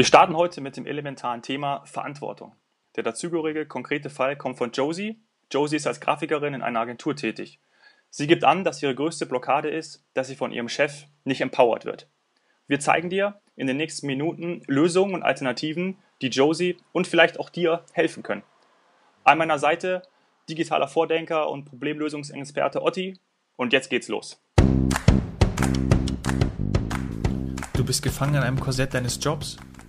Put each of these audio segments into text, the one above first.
Wir starten heute mit dem elementaren Thema Verantwortung. Der dazugehörige konkrete Fall kommt von Josie. Josie ist als Grafikerin in einer Agentur tätig. Sie gibt an, dass ihre größte Blockade ist, dass sie von ihrem Chef nicht empowered wird. Wir zeigen dir in den nächsten Minuten Lösungen und Alternativen, die Josie und vielleicht auch dir helfen können. An meiner Seite digitaler Vordenker und Problemlösungsexperte Otti. Und jetzt geht's los. Du bist gefangen in einem Korsett deines Jobs.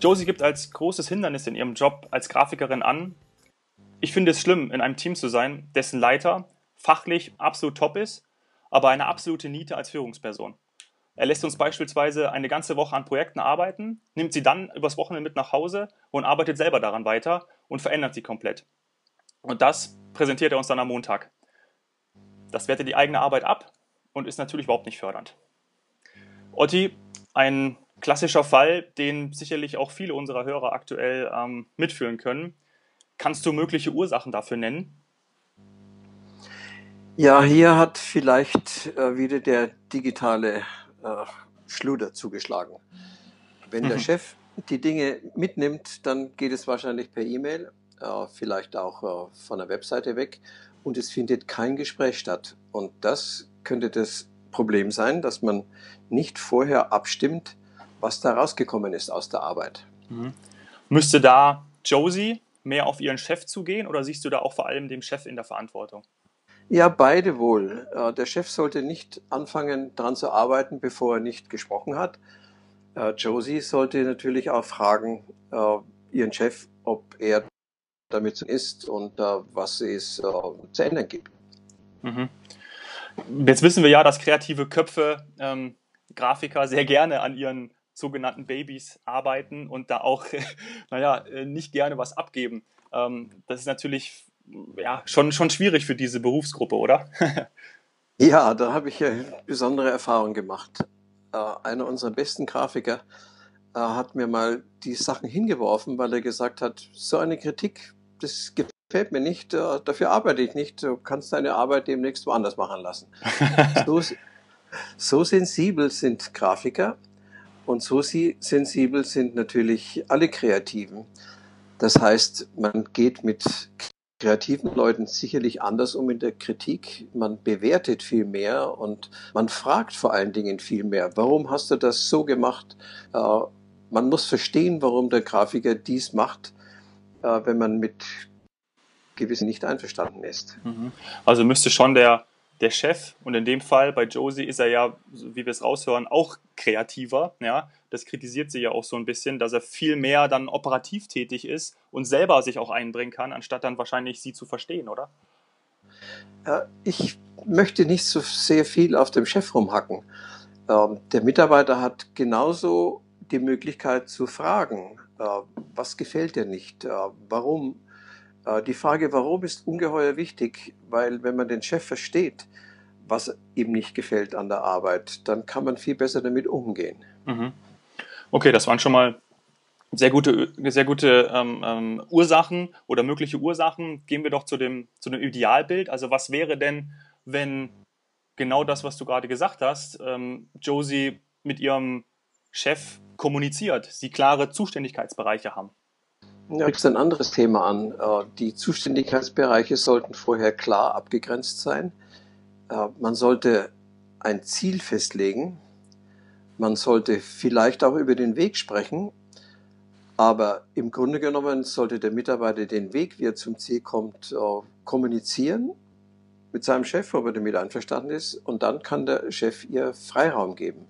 Josie gibt als großes Hindernis in ihrem Job als Grafikerin an, ich finde es schlimm, in einem Team zu sein, dessen Leiter fachlich absolut top ist, aber eine absolute Niete als Führungsperson. Er lässt uns beispielsweise eine ganze Woche an Projekten arbeiten, nimmt sie dann übers Wochenende mit nach Hause und arbeitet selber daran weiter und verändert sie komplett. Und das präsentiert er uns dann am Montag. Das wertet die eigene Arbeit ab und ist natürlich überhaupt nicht fördernd. Otti, ein klassischer Fall, den sicherlich auch viele unserer Hörer aktuell ähm, mitführen können. Kannst du mögliche Ursachen dafür nennen? Ja, hier hat vielleicht äh, wieder der digitale äh, Schluder zugeschlagen. Wenn der mhm. Chef die Dinge mitnimmt, dann geht es wahrscheinlich per E-Mail, äh, vielleicht auch äh, von der Webseite weg und es findet kein Gespräch statt. Und das könnte das Problem sein, dass man nicht vorher abstimmt, was da rausgekommen ist aus der Arbeit. Mhm. Müsste da Josie mehr auf Ihren Chef zugehen oder siehst du da auch vor allem dem Chef in der Verantwortung? Ja, beide wohl. Äh, der Chef sollte nicht anfangen, daran zu arbeiten, bevor er nicht gesprochen hat. Äh, Josie sollte natürlich auch fragen, äh, ihren Chef, ob er damit ist und was es zu ändern gibt. Mhm. Jetzt wissen wir ja, dass kreative Köpfe, ähm, Grafiker sehr gerne an ihren sogenannten Babys arbeiten und da auch, naja, nicht gerne was abgeben. Ähm, das ist natürlich ja, schon, schon schwierig für diese Berufsgruppe, oder? ja, da habe ich ja besondere Erfahrungen gemacht. Äh, einer unserer besten Grafiker äh, hat mir mal die Sachen hingeworfen, weil er gesagt hat, so eine Kritik, das gefällt mir nicht, äh, dafür arbeite ich nicht, du kannst deine Arbeit demnächst woanders machen lassen. so, so sensibel sind Grafiker und so sensibel sind natürlich alle Kreativen. Das heißt, man geht mit kreativen Leuten sicherlich anders um in der Kritik. Man bewertet viel mehr und man fragt vor allen Dingen viel mehr. Warum hast du das so gemacht? Äh, man muss verstehen, warum der Grafiker dies macht, äh, wenn man mit gewissen nicht einverstanden ist. Mhm. Also müsste schon der der Chef, und in dem Fall bei Josie ist er ja, wie wir es raushören, auch kreativer. Ja? Das kritisiert sie ja auch so ein bisschen, dass er viel mehr dann operativ tätig ist und selber sich auch einbringen kann, anstatt dann wahrscheinlich sie zu verstehen, oder? Ich möchte nicht so sehr viel auf dem Chef rumhacken. Ähm, der Mitarbeiter hat genauso die Möglichkeit zu fragen, äh, was gefällt dir nicht, äh, warum äh, die Frage, warum, ist ungeheuer wichtig, weil wenn man den Chef versteht, was ihm nicht gefällt an der Arbeit, dann kann man viel besser damit umgehen. Mhm. Okay, das waren schon mal sehr gute, sehr gute ähm, ähm, Ursachen oder mögliche Ursachen. Gehen wir doch zu dem, zu dem Idealbild. Also was wäre denn, wenn genau das, was du gerade gesagt hast, ähm, Josie mit ihrem Chef kommuniziert, sie klare Zuständigkeitsbereiche haben? Ja, kriegst ein anderes Thema an. Äh, die Zuständigkeitsbereiche sollten vorher klar abgegrenzt sein. Äh, man sollte ein Ziel festlegen. Man sollte vielleicht auch über den Weg sprechen. Aber im Grunde genommen sollte der Mitarbeiter den Weg, wie er zum Ziel kommt, äh, kommunizieren mit seinem Chef, ob er damit einverstanden ist. Und dann kann der Chef ihr Freiraum geben.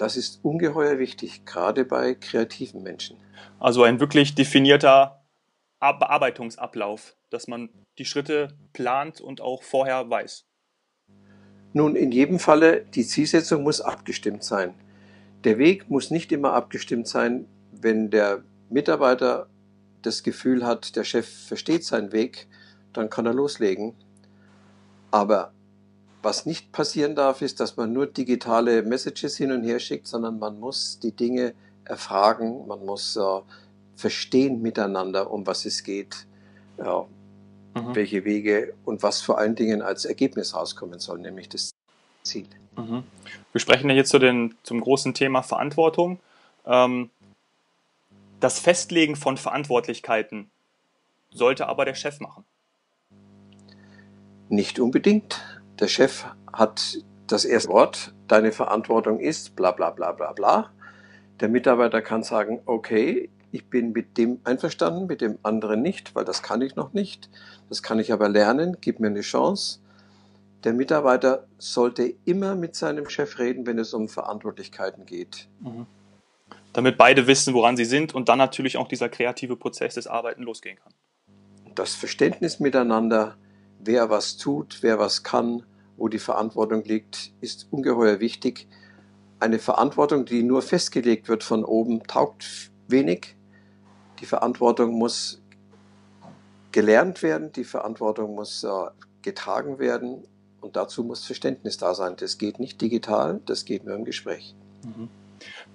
Das ist ungeheuer wichtig, gerade bei kreativen Menschen. Also ein wirklich definierter Bearbeitungsablauf, dass man die Schritte plant und auch vorher weiß. Nun, in jedem Falle, die Zielsetzung muss abgestimmt sein. Der Weg muss nicht immer abgestimmt sein, wenn der Mitarbeiter das Gefühl hat, der Chef versteht seinen Weg, dann kann er loslegen. Aber was nicht passieren darf, ist, dass man nur digitale Messages hin und her schickt, sondern man muss die Dinge erfragen, man muss äh, verstehen miteinander, um was es geht, ja, mhm. welche Wege und was vor allen Dingen als Ergebnis rauskommen soll, nämlich das Ziel. Mhm. Wir sprechen ja jetzt zu den, zum großen Thema Verantwortung. Ähm, das Festlegen von Verantwortlichkeiten sollte aber der Chef machen. Nicht unbedingt. Der Chef hat das erste Wort, deine Verantwortung ist bla bla bla bla bla. Der Mitarbeiter kann sagen, okay, ich bin mit dem einverstanden, mit dem anderen nicht, weil das kann ich noch nicht. Das kann ich aber lernen, gib mir eine Chance. Der Mitarbeiter sollte immer mit seinem Chef reden, wenn es um Verantwortlichkeiten geht. Mhm. Damit beide wissen, woran sie sind und dann natürlich auch dieser kreative Prozess des Arbeiten losgehen kann. Das Verständnis miteinander, wer was tut, wer was kann, wo die Verantwortung liegt, ist ungeheuer wichtig. Eine Verantwortung, die nur festgelegt wird von oben, taugt wenig. Die Verantwortung muss gelernt werden, die Verantwortung muss äh, getragen werden und dazu muss Verständnis da sein. Das geht nicht digital, das geht nur im Gespräch. Mhm.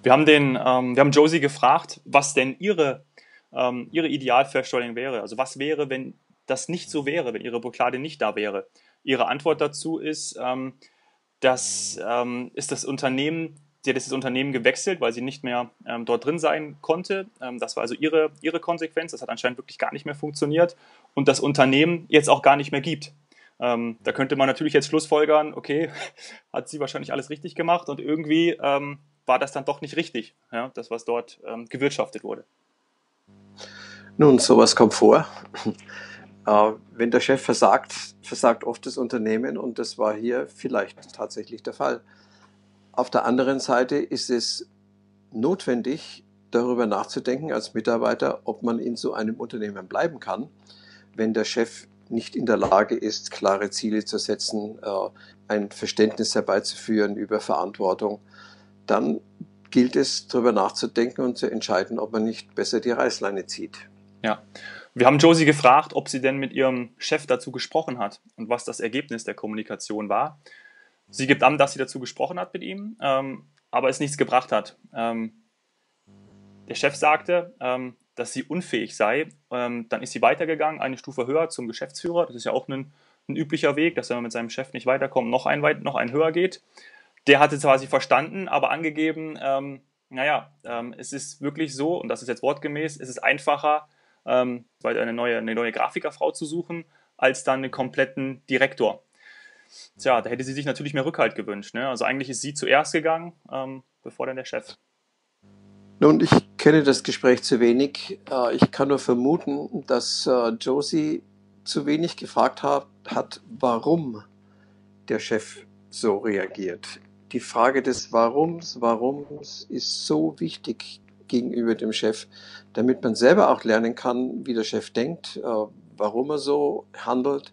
Wir haben, den, ähm, wir haben Josie gefragt, was denn ihre, ähm, ihre Idealvorstellung wäre. Also was wäre, wenn das nicht so wäre, wenn ihre Blockade nicht da wäre. Ihre Antwort dazu ist, ähm, dass ähm, ist das Unternehmen, sie hat das Unternehmen gewechselt, weil sie nicht mehr ähm, dort drin sein konnte. Ähm, das war also ihre, ihre Konsequenz. Das hat anscheinend wirklich gar nicht mehr funktioniert und das Unternehmen jetzt auch gar nicht mehr gibt. Ähm, da könnte man natürlich jetzt schlussfolgern, okay, hat sie wahrscheinlich alles richtig gemacht und irgendwie ähm, war das dann doch nicht richtig, ja, das, was dort ähm, gewirtschaftet wurde. Nun, sowas kommt vor. Äh, wenn der Chef versagt, versagt oft das Unternehmen und das war hier vielleicht tatsächlich der Fall. Auf der anderen Seite ist es notwendig, darüber nachzudenken als Mitarbeiter, ob man in so einem Unternehmen bleiben kann, wenn der Chef nicht in der Lage ist, klare Ziele zu setzen, äh, ein Verständnis herbeizuführen über Verantwortung, dann gilt es, darüber nachzudenken und zu entscheiden, ob man nicht besser die Reißleine zieht. Ja. Wir haben Josie gefragt, ob sie denn mit ihrem Chef dazu gesprochen hat und was das Ergebnis der Kommunikation war. Sie gibt an, dass sie dazu gesprochen hat mit ihm, ähm, aber es nichts gebracht hat. Ähm, der Chef sagte, ähm, dass sie unfähig sei. Ähm, dann ist sie weitergegangen, eine Stufe höher zum Geschäftsführer. Das ist ja auch ein, ein üblicher Weg, dass wenn man mit seinem Chef nicht weiterkommt, noch ein, noch ein höher geht. Der hatte zwar sie verstanden, aber angegeben, ähm, naja, ähm, es ist wirklich so, und das ist jetzt wortgemäß, es ist einfacher, ähm, eine neue, eine neue Grafikerfrau zu suchen, als dann einen kompletten Direktor. Tja, da hätte sie sich natürlich mehr Rückhalt gewünscht. Ne? Also eigentlich ist sie zuerst gegangen, ähm, bevor dann der Chef. Nun, ich kenne das Gespräch zu wenig. Äh, ich kann nur vermuten, dass äh, Josie zu wenig gefragt hat, warum der Chef so reagiert. Die Frage des Warums, Warums ist so wichtig gegenüber dem Chef, damit man selber auch lernen kann, wie der Chef denkt, äh, warum er so handelt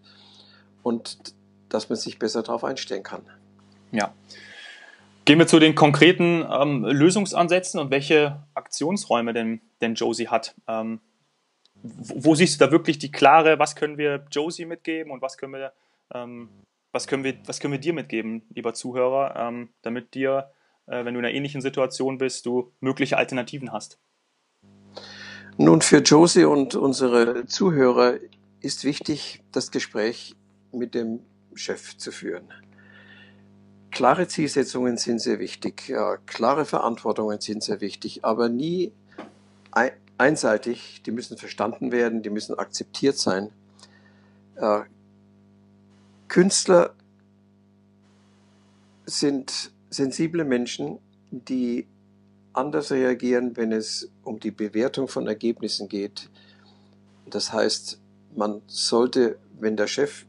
und dass man sich besser darauf einstellen kann. Ja. Gehen wir zu den konkreten ähm, Lösungsansätzen und welche Aktionsräume denn, denn Josie hat. Ähm, wo, wo, siehst du da wirklich die klare, was können wir Josie mitgeben und was können wir, ähm, was können wir, was können wir dir mitgeben, lieber Zuhörer, ähm, damit dir, äh, wenn du in einer ähnlichen Situation bist, du mögliche Alternativen hast? Nun, für Josie und unsere Zuhörer ist wichtig, das Gespräch mit dem Chef zu führen. Klare Zielsetzungen sind sehr wichtig, ja, klare Verantwortungen sind sehr wichtig, aber nie einseitig. Die müssen verstanden werden, die müssen akzeptiert sein. Äh, Künstler sind sensible Menschen, die anders reagieren, wenn es um die Bewertung von Ergebnissen geht. Das heißt, man sollte, wenn der Chef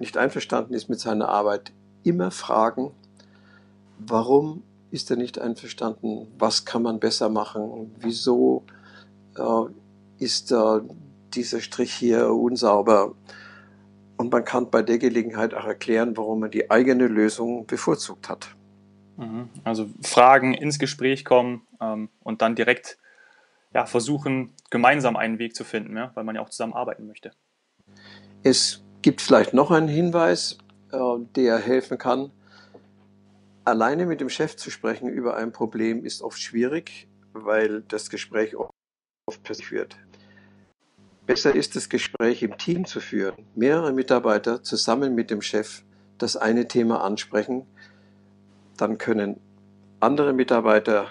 nicht einverstanden ist mit seiner Arbeit, immer fragen, warum ist er nicht einverstanden, was kann man besser machen, wieso äh, ist äh, dieser Strich hier unsauber. Und man kann bei der Gelegenheit auch erklären, warum man die eigene Lösung bevorzugt hat. Mhm. Also Fragen ins Gespräch kommen ähm, und dann direkt ja, versuchen, gemeinsam einen Weg zu finden, ja, weil man ja auch zusammen arbeiten möchte. Es gibt vielleicht noch einen Hinweis, äh, der helfen kann. Alleine mit dem Chef zu sprechen über ein Problem ist oft schwierig, weil das Gespräch oft persönlich wird. Besser ist das Gespräch im Team zu führen. Mehrere Mitarbeiter zusammen mit dem Chef das eine Thema ansprechen. Dann können andere Mitarbeiter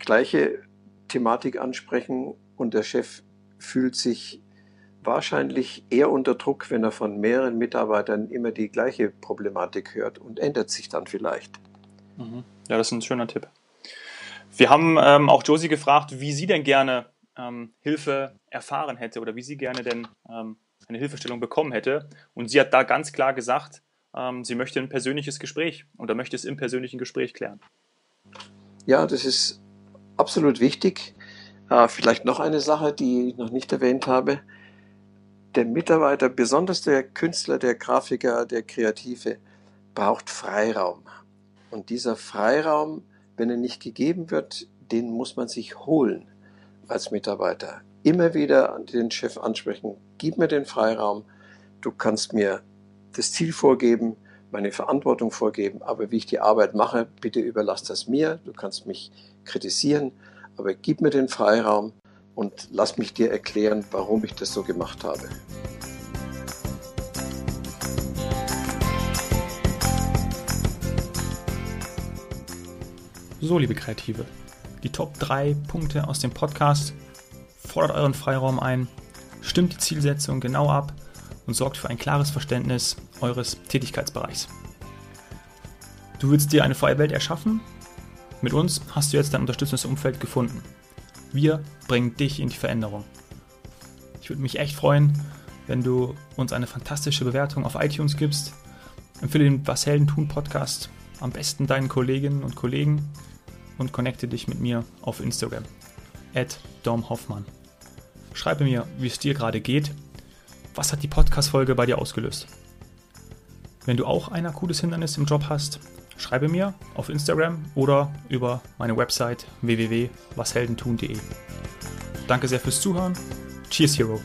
gleiche Thematik ansprechen und der Chef fühlt sich wahrscheinlich eher unter Druck, wenn er von mehreren Mitarbeitern immer die gleiche Problematik hört und ändert sich dann vielleicht. Mhm. Ja, das ist ein schöner Tipp. Wir haben ähm, auch Josie gefragt, wie sie denn gerne ähm, Hilfe erfahren hätte oder wie sie gerne denn ähm, eine Hilfestellung bekommen hätte. Und sie hat da ganz klar gesagt, ähm, sie möchte ein persönliches Gespräch oder möchte es im persönlichen Gespräch klären. Ja, das ist absolut wichtig. Äh, vielleicht noch eine Sache, die ich noch nicht erwähnt habe. Der Mitarbeiter, besonders der Künstler, der Grafiker, der Kreative, braucht Freiraum. Und dieser Freiraum, wenn er nicht gegeben wird, den muss man sich holen als Mitarbeiter. Immer wieder den Chef ansprechen, gib mir den Freiraum, du kannst mir das Ziel vorgeben, meine Verantwortung vorgeben, aber wie ich die Arbeit mache, bitte überlass das mir, du kannst mich kritisieren, aber gib mir den Freiraum und lass mich dir erklären, warum ich das so gemacht habe. So, liebe Kreative, die Top 3 Punkte aus dem Podcast. Fordert euren Freiraum ein, stimmt die Zielsetzung genau ab und sorgt für ein klares Verständnis eures Tätigkeitsbereichs. Du willst dir eine freie Welt erschaffen mit uns hast du jetzt dein unterstützendes Umfeld gefunden. Wir bringen dich in die Veränderung. Ich würde mich echt freuen, wenn du uns eine fantastische Bewertung auf iTunes gibst. Empfehle den Was Helden tun Podcast am besten deinen Kolleginnen und Kollegen und connecte dich mit mir auf Instagram. Dom Hoffmann. Schreibe mir, wie es dir gerade geht. Was hat die Podcast-Folge bei dir ausgelöst? Wenn du auch ein akutes Hindernis im Job hast, schreibe mir auf Instagram oder über meine Website www.washeldentun.de. Danke sehr fürs Zuhören. Cheers, Hero!